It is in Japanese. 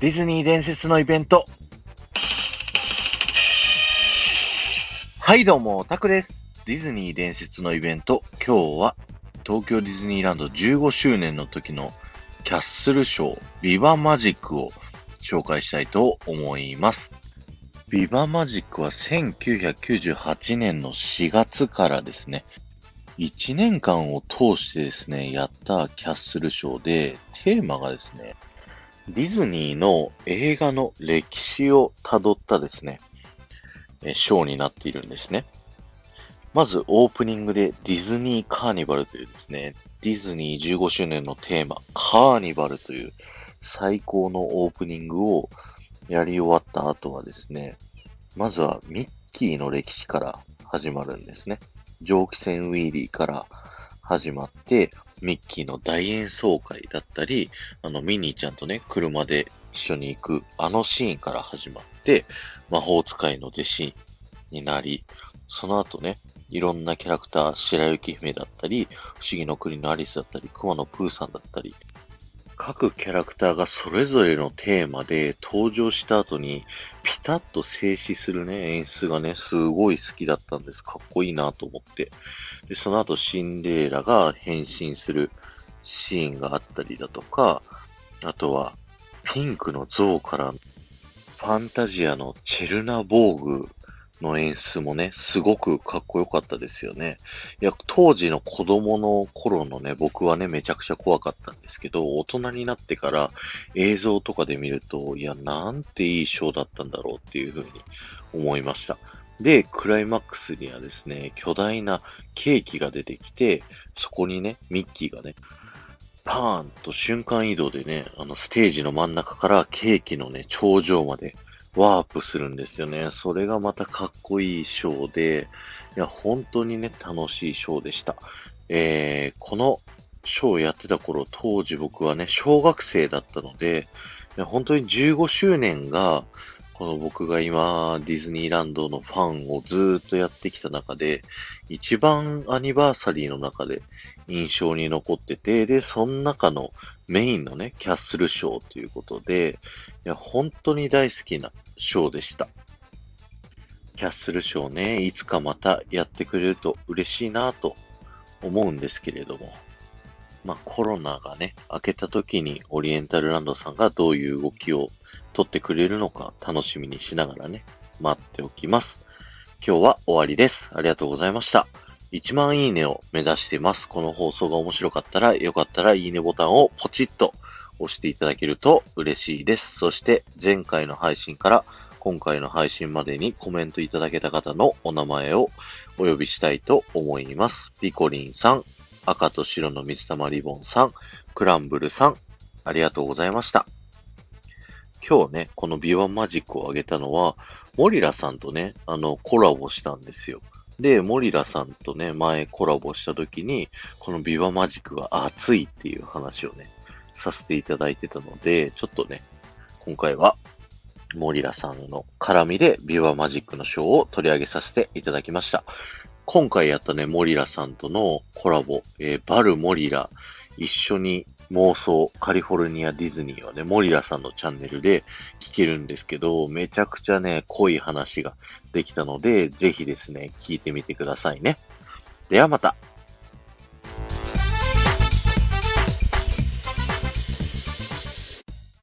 ディズニー伝説のイベント。はい、どうも、タクです。ディズニー伝説のイベント。今日は、東京ディズニーランド15周年の時のキャッスルショー、ビバマジックを紹介したいと思います。ビバマジックは1998年の4月からですね、1年間を通してですね、やったキャッスルショーで、テーマがですね、ディズニーの映画の歴史をたどったですね、ショーになっているんですね。まずオープニングでディズニーカーニバルというですね、ディズニー15周年のテーマ、カーニバルという最高のオープニングをやり終わった後はですね、まずはミッキーの歴史から始まるんですね。蒸気船ウィーリーから始まって、ミッキーの大演奏会だったり、あのミニーちゃんとね、車で一緒に行くあのシーンから始まって、魔法使いの弟子になり、その後ね、いろんなキャラクター、白雪姫だったり、不思議の国のアリスだったり、熊野プーさんだったり、各キャラクターがそれぞれのテーマで登場した後にピタッと静止するね、演出がね、すごい好きだったんです。かっこいいなと思って。で、その後シンデレラが変身するシーンがあったりだとか、あとはピンクの像からファンタジアのチェルナボーグの演出もね、すごくかっこよかったですよね。いや、当時の子供の頃のね、僕はね、めちゃくちゃ怖かったんですけど、大人になってから映像とかで見ると、いや、なんていいショーだったんだろうっていうふうに思いました。で、クライマックスにはですね、巨大なケーキが出てきて、そこにね、ミッキーがね、パーンと瞬間移動でね、あのステージの真ん中からケーキのね、頂上までワープするんですよね。それがまたかっこいいショーで、いや、本当にね、楽しいショーでした。えー、このショーをやってた頃、当時僕はね、小学生だったので、いや本当に15周年が、この僕が今、ディズニーランドのファンをずっとやってきた中で、一番アニバーサリーの中で印象に残ってて、で、その中のメインのね、キャッスルショーということで、いや、本当に大好きなショーでした。キャッスルショーね、いつかまたやってくれると嬉しいなと思うんですけれども、まあコロナがね、明けた時にオリエンタルランドさんがどういう動きを取ってくれるのか楽しみにしながらね、待っておきます。今日は終わりです。ありがとうございました。1万いいねを目指してます。この放送が面白かったら、よかったらいいねボタンをポチッと押していただけると嬉しいです。そして前回の配信から今回の配信までにコメントいただけた方のお名前をお呼びしたいと思います。ピコリンさん、赤と白の水玉リボンさん、クランブルさん、ありがとうございました。今日ね、このビワマジックをあげたのは、モリラさんとね、あの、コラボしたんですよ。で、モリラさんとね、前コラボした時に、このビワマジックが熱いっていう話をね、させていただいてたので、ちょっとね、今回は、モリラさんの絡みでビワマジックのショーを取り上げさせていただきました。今回やったね、モリラさんとのコラボ、えーバル・モリラ、一緒に妄想カリフォルニアディズニーはね、モリラさんのチャンネルで聞けるんですけど、めちゃくちゃね、濃い話ができたので、ぜひですね、聞いてみてくださいね。ではまた。